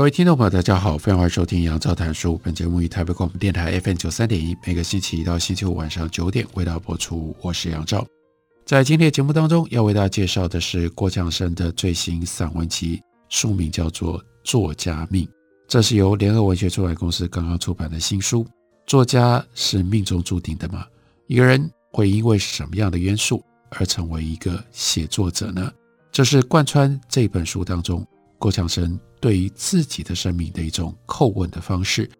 各位听众朋友，大家好，非常欢迎收听杨照谈书。本节目以台北广播电台 FM 九三点一，每个星期一到星期五晚上九点为大家播出。我是杨照。在今天的节目当中，要为大家介绍的是郭强生的最新散文集，书名叫做《作家命》。这是由联合文学出版公司刚刚出版的新书。作家是命中注定的吗？一个人会因为什么样的元素而成为一个写作者呢？这是贯穿这本书当中郭强生。对于自己的生命的一种叩问的方式。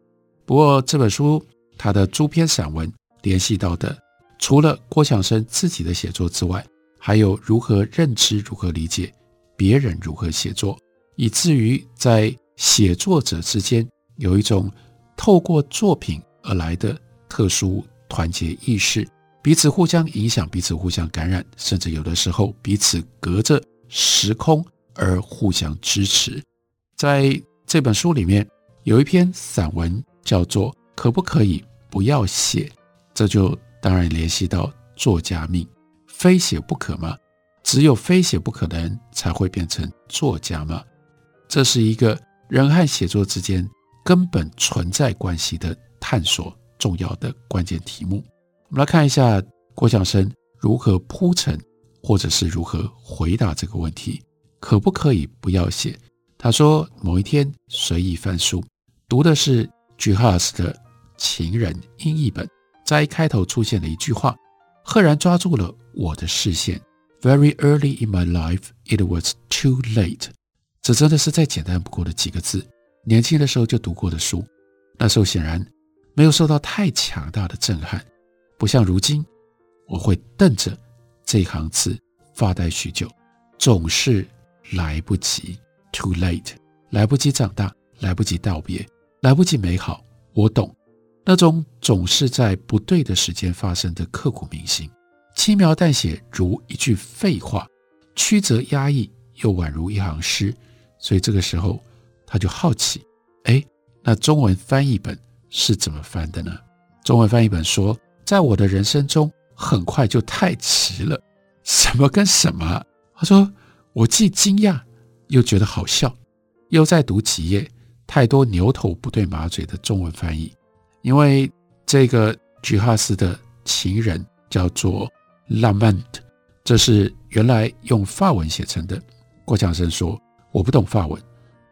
不过这本书它的诸篇散文联系到的，除了郭强生自己的写作之外，还有如何认知、如何理解别人如何写作，以至于在写作者之间有一种透过作品而来的特殊团结意识，彼此互相影响，彼此互相感染，甚至有的时候彼此隔着时空而互相支持。在这本书里面有一篇散文叫做“可不可以不要写”，这就当然联系到作家命，非写不可吗？只有非写不可的人才会变成作家吗？这是一个人和写作之间根本存在关系的探索，重要的关键题目。我们来看一下郭强生如何铺陈，或者是如何回答这个问题：可不可以不要写？他说：“某一天随意翻书，读的是居哈斯的《情人》英译本，在一开头出现了一句话，赫然抓住了我的视线。Very early in my life, it was too late。这真的是再简单不过的几个字。年轻的时候就读过的书，那时候显然没有受到太强大的震撼，不像如今，我会瞪着这行字发呆许久，总是来不及。” Too late，来不及长大，来不及道别，来不及美好。我懂那种总是在不对的时间发生的刻骨铭心，轻描淡写如一句废话，曲折压抑又宛如一行诗。所以这个时候他就好奇：哎，那中文翻译本是怎么翻的呢？中文翻译本说，在我的人生中很快就太迟了。什么跟什么？他说，我既惊讶。又觉得好笑，又在读几页，太多牛头不对马嘴的中文翻译。因为这个居哈斯的情人叫做 Lament，这是原来用法文写成的。郭强生说：“我不懂法文，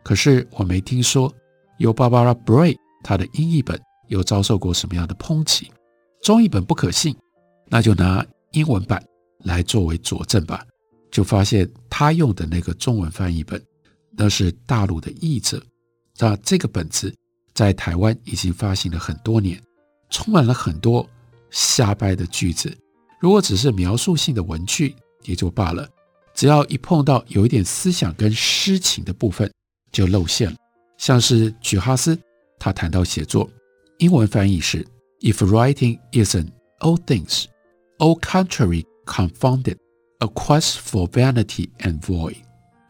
可是我没听说由 Barbara Bray 他的英译本又遭受过什么样的抨击。中译本不可信，那就拿英文版来作为佐证吧。”就发现他用的那个中文翻译本，那是大陆的译者。那这个本子在台湾已经发行了很多年，充满了很多瞎掰的句子。如果只是描述性的文句也就罢了，只要一碰到有一点思想跟诗情的部分，就露馅了。像是曲哈斯，他谈到写作，英文翻译是：If writing isn't all things, all country confounded。A quest for vanity and void,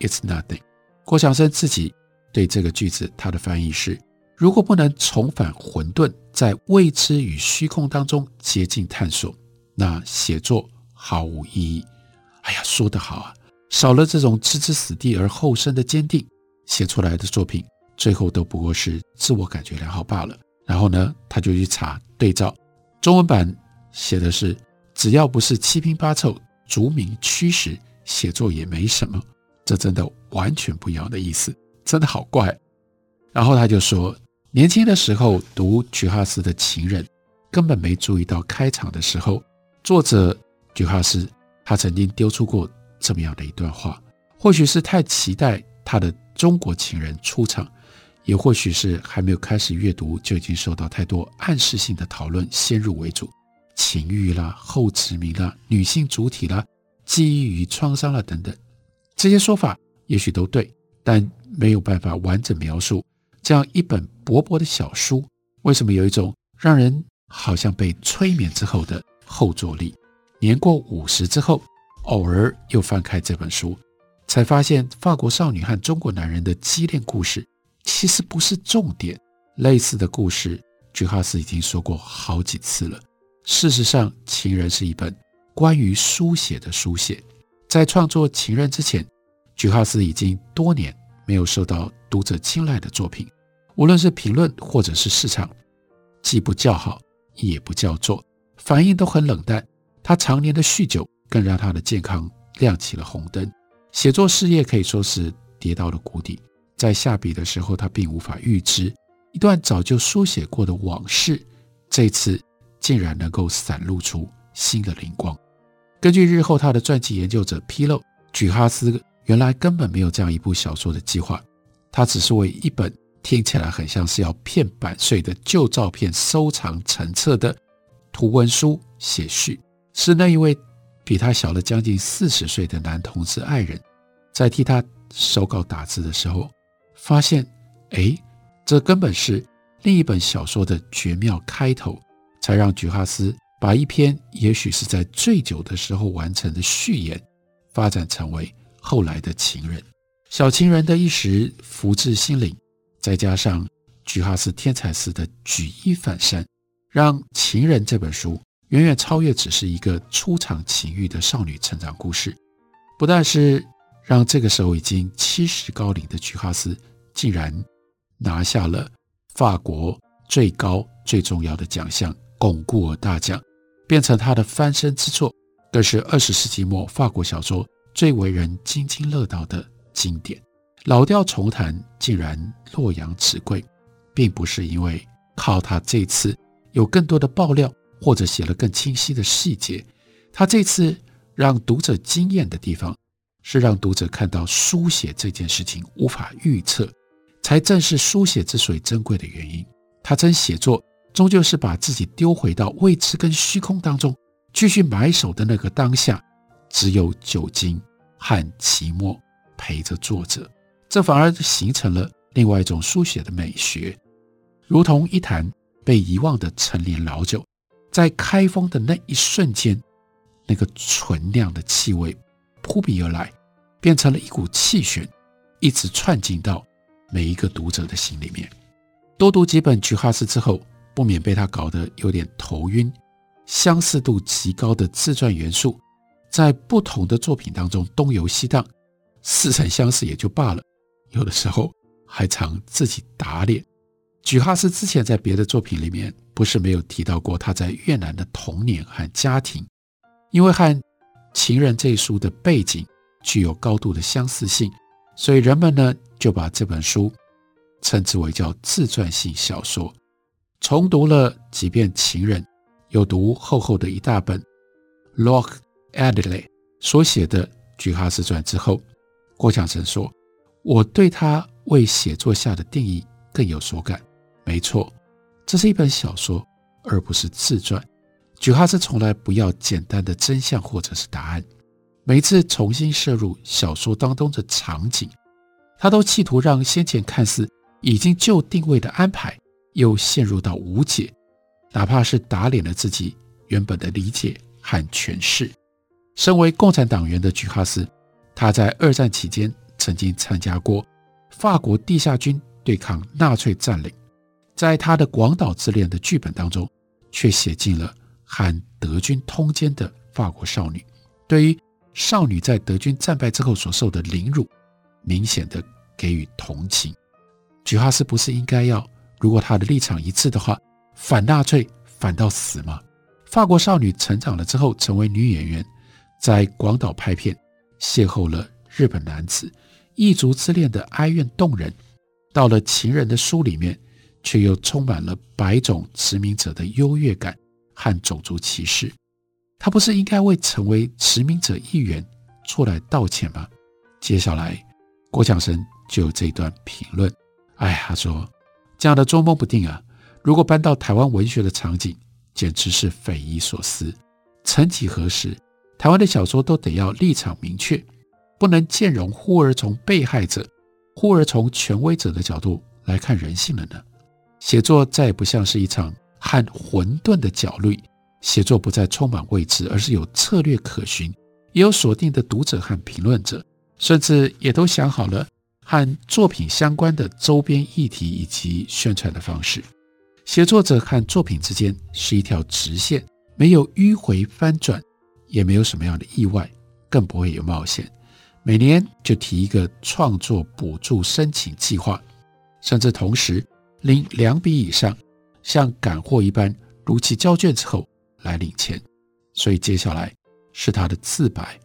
it's nothing。郭强生自己对这个句子，他的翻译是：如果不能重返混沌，在未知与虚空当中接近探索，那写作毫无意义。哎呀，说得好啊！少了这种置之死地而后生的坚定，写出来的作品最后都不过是自我感觉良好罢了。然后呢，他就去查对照，中文版写的是：只要不是七拼八凑。逐名驱使写作也没什么，这真的完全不一样的意思，真的好怪。然后他就说，年轻的时候读菊哈斯的情人，根本没注意到开场的时候，作者菊哈斯他曾经丢出过这么样的一段话。或许是太期待他的中国情人出场，也或许是还没有开始阅读就已经受到太多暗示性的讨论先入为主。情欲啦、后殖民啦、女性主体啦、记忆与创伤啦等等，这些说法也许都对，但没有办法完整描述这样一本薄薄的小书为什么有一种让人好像被催眠之后的后坐力。年过五十之后，偶尔又翻开这本书，才发现法国少女和中国男人的畸恋故事其实不是重点。类似的故事，居哈斯已经说过好几次了。事实上，《情人》是一本关于书写的书写。在创作《情人》之前，菊哈斯已经多年没有受到读者青睐的作品，无论是评论或者是市场，既不叫好，也不叫座，反应都很冷淡。他常年的酗酒更让他的健康亮起了红灯，写作事业可以说是跌到了谷底。在下笔的时候，他并无法预知一段早就书写过的往事，这次竟然能够闪露出新的灵光。根据日后他的传记研究者披露，举哈斯原来根本没有这样一部小说的计划，他只是为一本听起来很像是要骗版税的旧照片收藏成册的图文书写序。是那一位比他小了将近四十岁的男同志爱人，在替他手稿打字的时候，发现，哎，这根本是另一本小说的绝妙开头，才让居哈斯把一篇也许是在醉酒的时候完成的序言，发展成为后来的情人。小情人的一时福至心灵，再加上居哈斯天才似的举一反三，让《情人》这本书。远远超越只是一个初尝情欲的少女成长故事，不但是让这个时候已经七十高龄的居哈斯竟然拿下了法国最高最重要的奖项巩固尔大奖，变成他的翻身之作，更是二十世纪末法国小说最为人津津乐道的经典。老调重弹，竟然洛阳纸贵，并不是因为靠他这次有更多的爆料。或者写了更清晰的细节，他这次让读者惊艳的地方，是让读者看到书写这件事情无法预测，才正是书写之所以珍贵的原因。他真写作，终究是把自己丢回到未知跟虚空当中，继续埋首的那个当下，只有酒精和寂寞陪着作者，这反而形成了另外一种书写的美学，如同一坛被遗忘的陈年老酒。在开封的那一瞬间，那个醇酿的气味扑鼻而来，变成了一股气旋，一直窜进到每一个读者的心里面。多读几本菊哈斯之后，不免被他搞得有点头晕。相似度极高的自传元素，在不同的作品当中东游西荡，似曾相识也就罢了，有的时候还常自己打脸。举哈斯之前在别的作品里面，不是没有提到过他在越南的童年和家庭，因为和《情人》这一书的背景具有高度的相似性，所以人们呢就把这本书称之为叫自传性小说。重读了几遍《情人》，又读厚厚的一大本 Locke Adderley 所写的菊哈斯传之后，郭强生说：“我对他为写作下的定义更有所感。”没错，这是一本小说，而不是自传。菊哈斯从来不要简单的真相或者是答案。每次重新摄入小说当中的场景，他都企图让先前看似已经就定位的安排又陷入到无解，哪怕是打脸了自己原本的理解和诠释。身为共产党员的居哈斯，他在二战期间曾经参加过法国地下军对抗纳粹占领。在他的《广岛之恋》的剧本当中，却写进了和德军通奸的法国少女，对于少女在德军战败之后所受的凌辱，明显的给予同情。居哈斯不是应该要，如果他的立场一致的话，反纳粹反到死吗？法国少女成长了之后，成为女演员，在广岛拍片，邂逅了日本男子，异族之恋的哀怨动人。到了情人的书里面。却又充满了白种殖民者的优越感和种族歧视。他不是应该为成为殖民者一员出来道歉吗？接下来，郭强生就有这段评论。哎，他说：“这样的捉摸不定啊，如果搬到台湾文学的场景，简直是匪夷所思。曾几何时，台湾的小说都得要立场明确，不能兼容忽而从被害者，忽而从权威者的角度来看人性了呢？写作再也不像是一场和混沌的角力，写作不再充满未知，而是有策略可循，也有锁定的读者和评论者，甚至也都想好了和作品相关的周边议题以及宣传的方式。写作者和作品之间是一条直线，没有迂回翻转，也没有什么样的意外，更不会有冒险。每年就提一个创作补助申请计划，甚至同时领两笔以上，像赶货一般如期交卷之后来领钱。所以接下来是他的自白。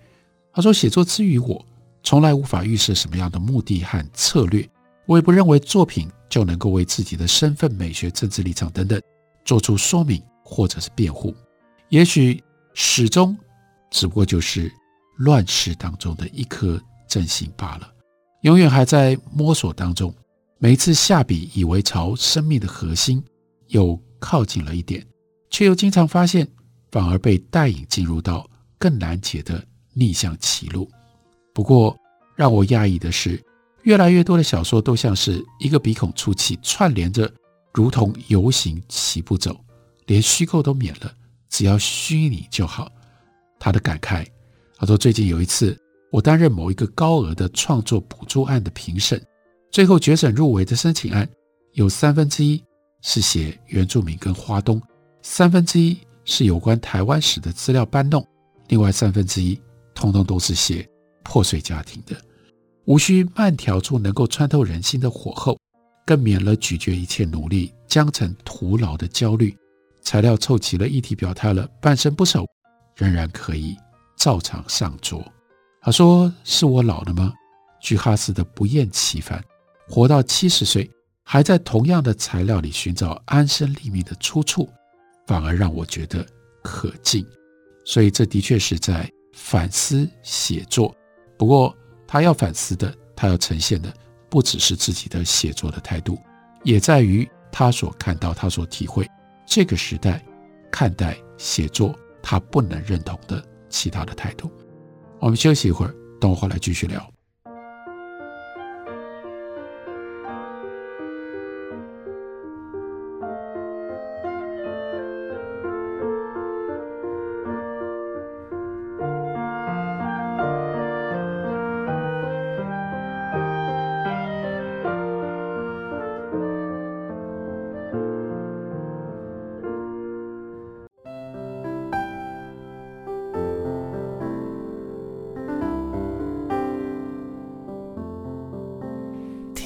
他说：“写作之于我，从来无法预设什么样的目的和策略，我也不认为作品就能够为自己的身份、美学、政治立场等等做出说明或者是辩护。也许始终只不过就是。”乱世当中的一颗真心罢了，永远还在摸索当中。每一次下笔，以为朝生命的核心又靠近了一点，却又经常发现，反而被带引进入到更难解的逆向歧路。不过，让我讶异的是，越来越多的小说都像是一个鼻孔出气，串联着，如同游行齐步走，连虚构都免了，只要虚拟就好。他的感慨。他说：“最近有一次，我担任某一个高额的创作补助案的评审，最后决审入围的申请案，有三分之一是写原住民跟花东，三分之一是有关台湾史的资料搬弄，另外三分之一通通都是写破碎家庭的。无需慢条处能够穿透人心的火候，更免了咀嚼一切努力将成徒劳的焦虑。材料凑齐了，议题表态了，半生不熟，仍然可以。”照常上桌。他说：“是我老了吗？”句哈斯的不厌其烦，活到七十岁，还在同样的材料里寻找安身立命的出处，反而让我觉得可敬。所以这的确是在反思写作。不过他要反思的，他要呈现的，不只是自己的写作的态度，也在于他所看到、他所体会这个时代看待写作他不能认同的。其他的态度，我们休息一会儿，等我回来继续聊。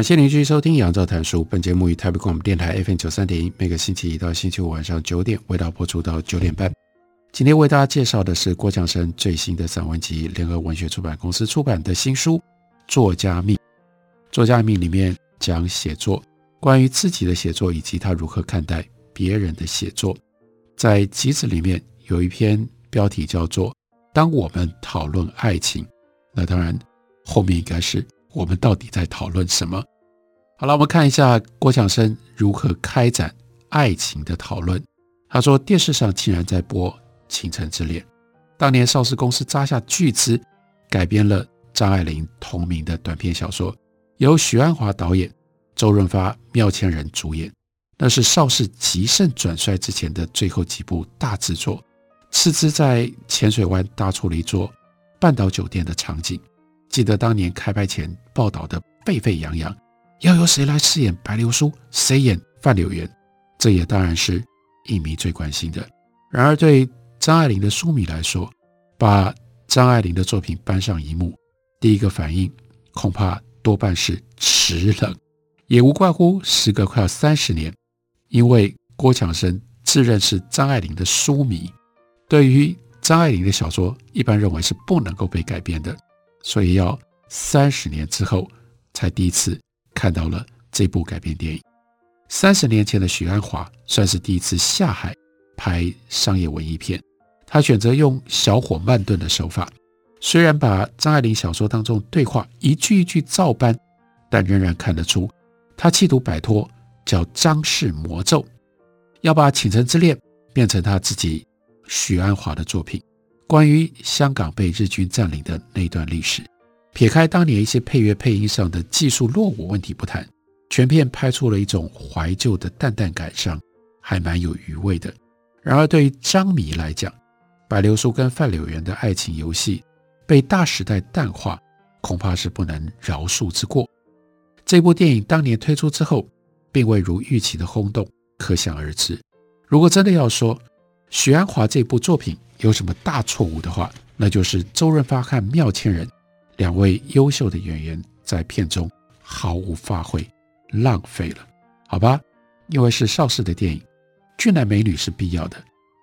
感谢您继续收听《杨照谈书》。本节目于台北广播电台 FM 九三点一，每个星期一到星期五晚上九点，为大家播出到九点半。今天为大家介绍的是郭强生最新的散文集，联合文学出版公司出版的新书《作家命》。《作家命》里面讲写作，关于自己的写作以及他如何看待别人的写作。在集子里面有一篇标题叫做《当我们讨论爱情》，那当然后面应该是。我们到底在讨论什么？好了，我们看一下郭强生如何开展爱情的讨论。他说，电视上竟然在播《倾城之恋》，当年邵氏公司砸下巨资改编了张爱玲同名的短篇小说，由许鞍华导演，周润发、缪千人主演。那是邵氏极盛转衰之前的最后几部大制作，斥资在浅水湾搭出了一座半岛酒店的场景。记得当年开拍前报道的沸沸扬扬，要由谁来饰演白流苏，谁演范柳岩，这也当然是影迷最关心的。然而，对张爱玲的书迷来说，把张爱玲的作品搬上荧幕，第一个反应恐怕多半是迟冷，也无怪乎时隔快要三十年，因为郭强生自认是张爱玲的书迷，对于张爱玲的小说，一般认为是不能够被改编的，所以要三十年之后才第一次看到了这部改编电影。三十年前的许鞍华算是第一次下海拍商业文艺片，他选择用小火慢炖的手法，虽然把张爱玲小说当中对话一句一句照搬，但仍然看得出他企图摆脱叫张氏魔咒，要把《倾城之恋》变成他自己许鞍华的作品。关于香港被日军占领的那段历史，撇开当年一些配乐配音上的技术落伍问题不谈。全片拍出了一种怀旧的淡淡感伤，还蛮有余味的。然而，对于张迷来讲，白流苏跟范柳原的爱情游戏被大时代淡化，恐怕是不能饶恕之过。这部电影当年推出之后，并未如预期的轰动，可想而知。如果真的要说许鞍华这部作品有什么大错误的话，那就是周润发和缪骞人两位优秀的演员在片中毫无发挥。浪费了，好吧，因为是邵氏的电影，俊男美女是必要的，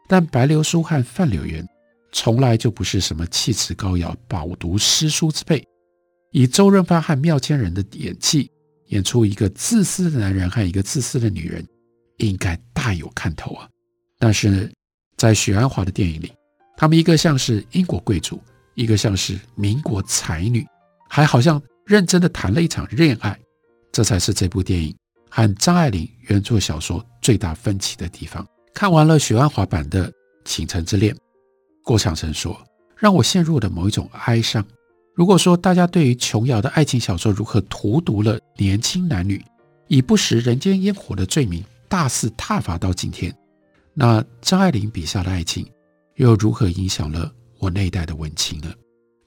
但白流苏和范柳原从来就不是什么气质高雅、饱读诗书之辈。以周润发和缪千人的演技，演出一个自私的男人和一个自私的女人，应该大有看头啊。但是在许鞍华的电影里，他们一个像是英国贵族，一个像是民国才女，还好像认真的谈了一场恋爱。这才是这部电影和张爱玲原作小说最大分歧的地方。看完了许鞍华版的《倾城之恋》，郭强生说：“让我陷入了某一种哀伤。如果说大家对于琼瑶的爱情小说如何荼毒了年轻男女，以不食人间烟火的罪名大肆挞伐到今天，那张爱玲笔下的爱情又如何影响了我那一代的文青呢？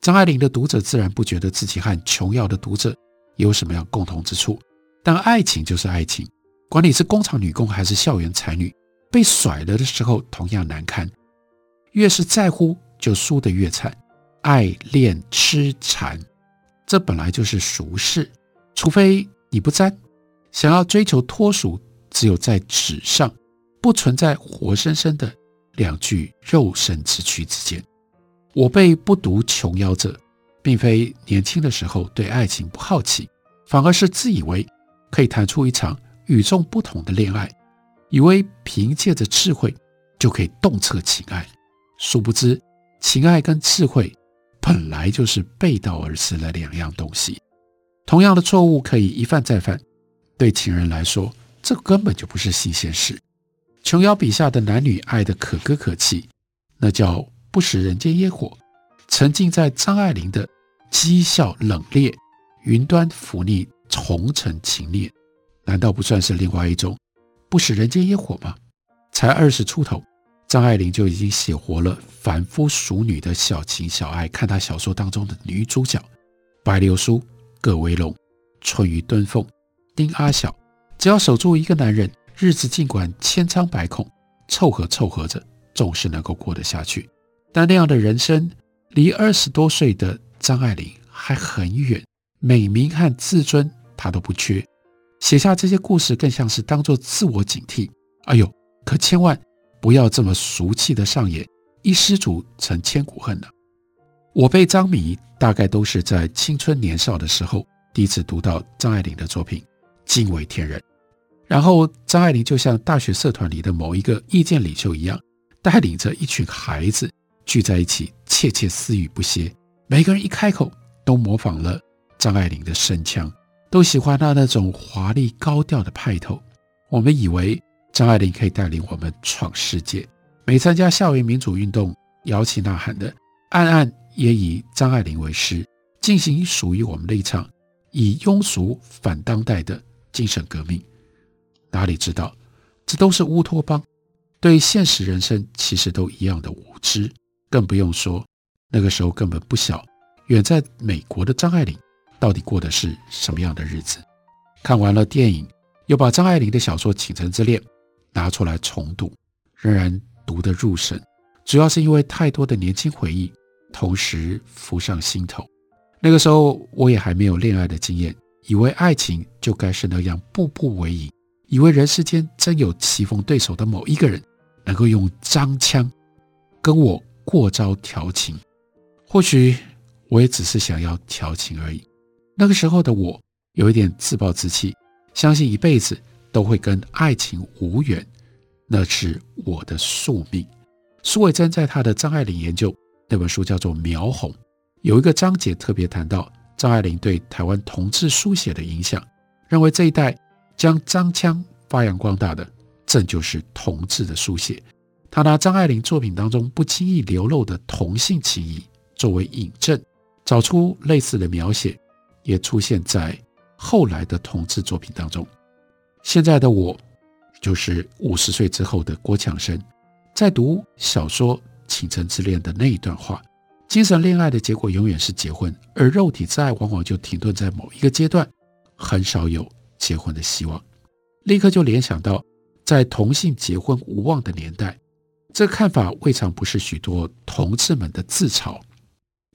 张爱玲的读者自然不觉得自己和琼瑶的读者。”有什么样共同之处？但爱情就是爱情，管你是工厂女工还是校园才女，被甩了的时候同样难堪。越是在乎，就输得越惨。爱恋痴缠，这本来就是俗事，除非你不沾。想要追求脱俗，只有在纸上，不存在活生生的两具肉身之躯之间。我辈不读琼瑶者。并非年轻的时候对爱情不好奇，反而是自以为可以谈出一场与众不同的恋爱，以为凭借着智慧就可以洞彻情爱。殊不知，情爱跟智慧本来就是背道而驰的两样东西。同样的错误可以一犯再犯，对情人来说，这根本就不是新鲜事。琼瑶笔下的男女爱得可歌可泣，那叫不食人间烟火。沉浸在张爱玲的讥笑冷冽、云端浮腻、重尘情烈，难道不算是另外一种不食人间烟火吗？才二十出头，张爱玲就已经写活了凡夫俗女的小情小爱。看她小说当中的女主角：白流苏、葛薇龙、春雨敦凤、丁阿晓，只要守住一个男人，日子尽管千疮百孔，凑合凑合着，总是能够过得下去。但那样的人生，离二十多岁的张爱玲还很远，美名和自尊她都不缺，写下这些故事更像是当做自我警惕。哎呦，可千万不要这么俗气的上演一失足成千古恨了。我辈张迷大概都是在青春年少的时候第一次读到张爱玲的作品，惊为天人。然后张爱玲就像大学社团里的某一个意见领袖一样，带领着一群孩子。聚在一起窃窃私语不歇，每个人一开口都模仿了张爱玲的声腔，都喜欢她那种华丽高调的派头。我们以为张爱玲可以带领我们闯世界，每参加校园民主运动摇旗呐喊的，暗暗也以张爱玲为师，进行属于我们的一场以庸俗反当代的精神革命。哪里知道，这都是乌托邦，对现实人生其实都一样的无知。更不用说，那个时候根本不晓，远在美国的张爱玲到底过的是什么样的日子。看完了电影，又把张爱玲的小说《倾城之恋》拿出来重读，仍然读得入神。主要是因为太多的年轻回忆同时浮上心头。那个时候我也还没有恋爱的经验，以为爱情就该是那样步步为营，以为人世间真有棋逢对手的某一个人能够用张枪跟我过招调情。或许我也只是想要调情而已。那个时候的我有一点自暴自弃，相信一辈子都会跟爱情无缘，那是我的宿命。苏伟贞在他的张爱玲研究那本书叫做《描红》，有一个章节特别谈到张爱玲对台湾同志书写的影响，认为这一代将张枪发扬光大的，正就是同志的书写。他拿张爱玲作品当中不经意流露的同性情谊作为引证，找出类似的描写，也出现在后来的同志作品当中。现在的我，就是五十岁之后的郭强生。在读小说《倾城之恋》的那一段话，精神恋爱的结果永远是结婚，而肉体之爱往往就停顿在某一个阶段，很少有结婚的希望。立刻就联想到，在同性结婚无望的年代，这看法未尝不是许多同志们的自嘲。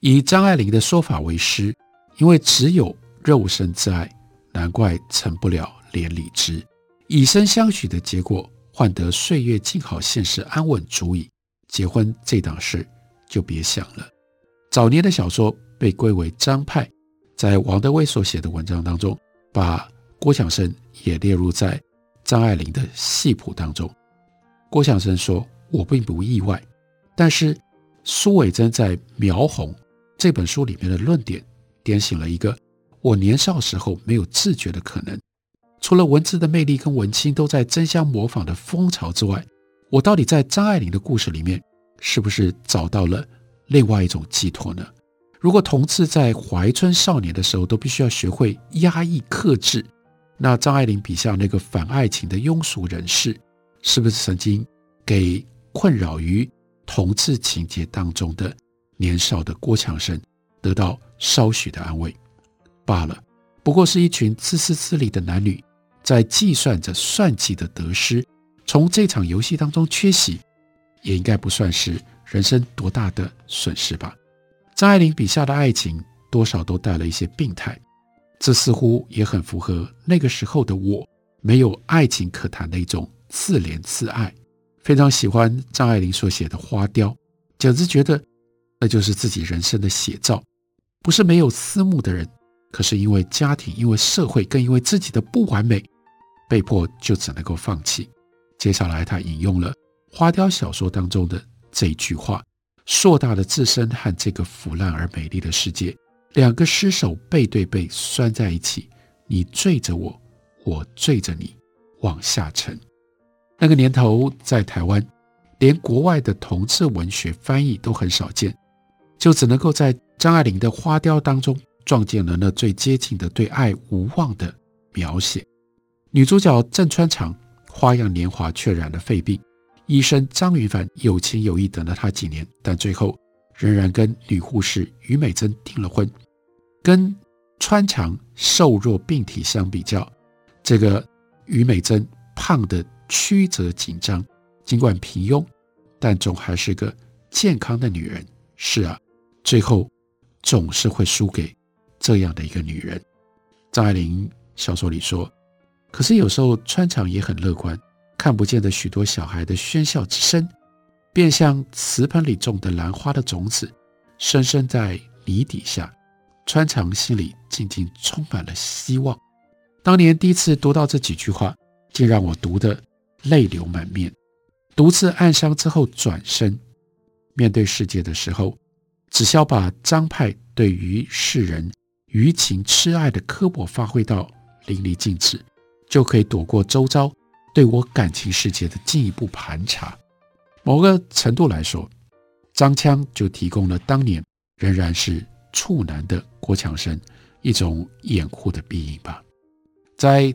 以张爱玲的说法为师，因为只有肉身之爱，难怪成不了连理枝。以身相许的结果。换得岁月静好，现实安稳足矣。结婚这档事就别想了。早年的小说被归为张派，在王德威所写的文章当中，把郭强生也列入在张爱玲的系谱当中。郭强生说：“我并不意外，但是苏伟贞在《描红》这本书里面的论点，点醒了一个我年少时候没有自觉的可能。”除了文字的魅力跟文青都在争相模仿的风潮之外，我到底在张爱玲的故事里面是不是找到了另外一种寄托呢？如果同志在怀春少年的时候都必须要学会压抑克制，那张爱玲笔下那个反爱情的庸俗人士，是不是曾经给困扰于同志情结当中的年少的郭强生得到稍许的安慰？罢了，不过是一群自私自利的男女。在计算着算计的得失，从这场游戏当中缺席，也应该不算是人生多大的损失吧。张爱玲笔下的爱情，多少都带了一些病态，这似乎也很符合那个时候的我，没有爱情可谈的一种自怜自爱。非常喜欢张爱玲所写的《花雕》，简直觉得那就是自己人生的写照。不是没有私慕的人，可是因为家庭、因为社会，更因为自己的不完美。被迫就只能够放弃。接下来，他引用了花雕小说当中的这一句话：“硕大的自身和这个腐烂而美丽的世界，两个尸首背对背拴在一起，你坠着我，我坠着你，往下沉。”那个年头，在台湾，连国外的同志文学翻译都很少见，就只能够在张爱玲的花雕当中撞见了那最接近的对爱无望的描写。女主角郑川长花样年华却染了肺病，医生张云帆有情有义等了她几年，但最后仍然跟女护士于美珍订了婚。跟川长瘦弱病体相比较，这个于美珍胖的曲折紧张，尽管平庸，但总还是个健康的女人。是啊，最后总是会输给这样的一个女人。张爱玲小说里说。可是有时候川长也很乐观，看不见的许多小孩的喧笑之声，便像瓷盆里种的兰花的种子，深深在泥底下。川长心里静静充满了希望。当年第一次读到这几句话，竟让我读的泪流满面。独自暗伤之后，转身面对世界的时候，只需要把张派对于世人余情痴爱的刻薄发挥到淋漓尽致。就可以躲过周遭对我感情世界的进一步盘查。某个程度来说，张枪就提供了当年仍然是处男的郭强生一种掩护的庇荫吧。在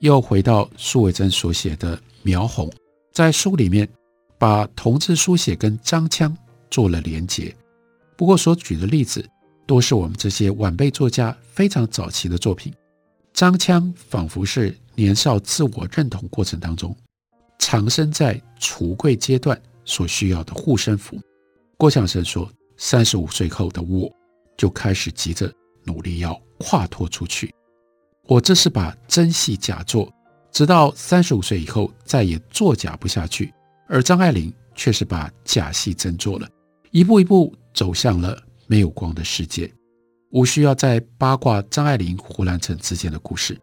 又回到苏伟贞所写的《描红》，在书里面把同志书写跟张枪做了连结。不过所举的例子多是我们这些晚辈作家非常早期的作品。张枪仿佛是年少自我认同过程当中，藏身在橱柜阶段所需要的护身符。郭强生说：“三十五岁后的我，就开始急着努力要跨脱出去。”我这是把真戏假做，直到三十五岁以后再也作假不下去。而张爱玲却是把假戏真做了，一步一步走向了没有光的世界。无需要再八卦张爱玲、胡兰成之间的故事，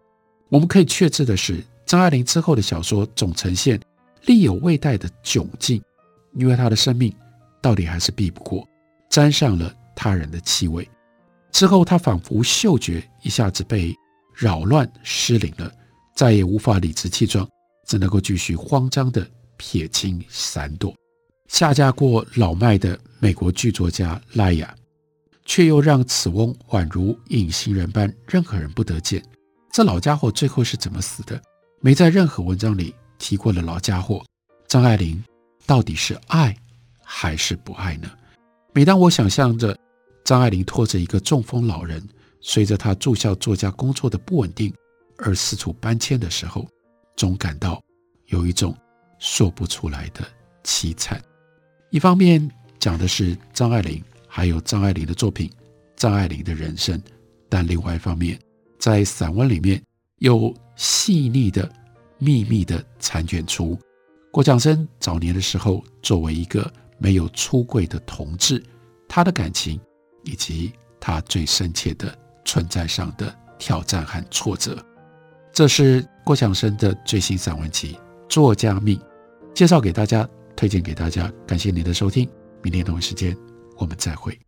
我们可以确知的是，张爱玲之后的小说总呈现力有未逮的窘境，因为她的生命到底还是避不过沾上了他人的气味。之后，她仿佛嗅觉一下子被扰乱失灵了，再也无法理直气壮，只能够继续慌张地撇清闪躲。下嫁过老迈的美国剧作家莱雅。却又让此翁宛如隐形人般，任何人不得见。这老家伙最后是怎么死的？没在任何文章里提过的老家伙，张爱玲到底是爱还是不爱呢？每当我想象着张爱玲拖着一个中风老人，随着他住校作家工作的不稳定而四处搬迁的时候，总感到有一种说不出来的凄惨。一方面讲的是张爱玲。还有张爱玲的作品，张爱玲的人生，但另外一方面，在散文里面又细腻的、秘密的残卷出郭强生早年的时候，作为一个没有出柜的同志，他的感情以及他最深切的存在上的挑战和挫折。这是郭强生的最新散文集《作家命》，介绍给大家，推荐给大家。感谢您的收听，明天同一时间。我们再会。